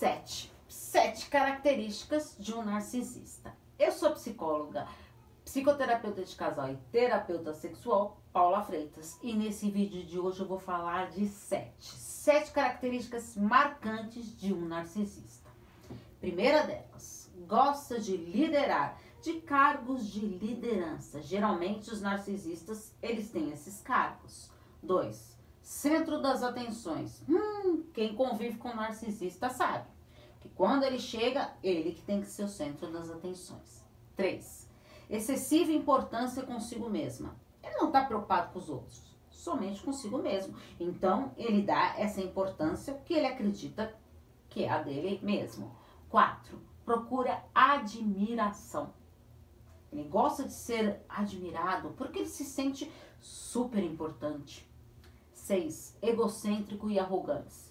sete. Sete características de um narcisista. Eu sou psicóloga, psicoterapeuta de casal e terapeuta sexual, Paula Freitas. E nesse vídeo de hoje eu vou falar de sete. Sete características marcantes de um narcisista. Primeira delas, gosta de liderar, de cargos de liderança. Geralmente os narcisistas, eles têm esses cargos. Dois, centro das atenções. Hum, quem convive com narcisista sabe que quando ele chega, ele que tem que ser o centro das atenções. 3. Excessiva importância consigo mesma. Ele não está preocupado com os outros, somente consigo mesmo. Então, ele dá essa importância que ele acredita que é a dele mesmo. 4. Procura admiração. Ele gosta de ser admirado porque ele se sente super importante. 6. Egocêntrico e arrogante.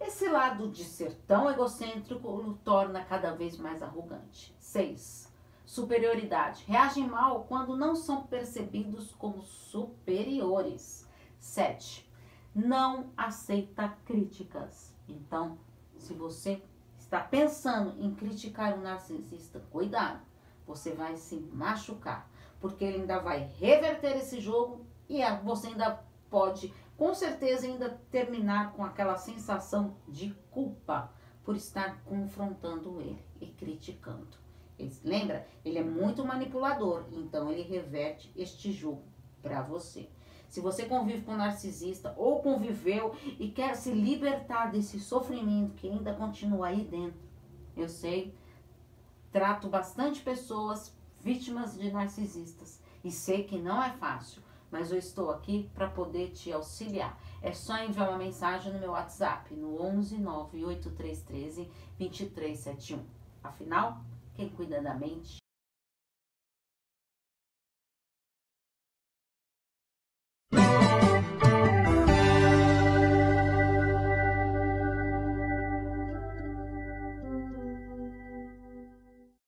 Esse lado de ser tão egocêntrico o torna cada vez mais arrogante. 6. Superioridade. Reagem mal quando não são percebidos como superiores. 7. Não aceita críticas. Então, se você está pensando em criticar um narcisista, cuidado, você vai se machucar, porque ele ainda vai reverter esse jogo e você ainda pode, com certeza, ainda terminar com aquela sensação de culpa por estar confrontando ele e criticando. Ele, lembra? Ele é muito manipulador, então ele reverte este jogo para você. Se você convive com um narcisista ou conviveu e quer se libertar desse sofrimento que ainda continua aí dentro, eu sei, trato bastante pessoas vítimas de narcisistas e sei que não é fácil mas eu estou aqui para poder te auxiliar. É só enviar uma mensagem no meu WhatsApp, no 11 98313 2371. Afinal, quem cuida da mente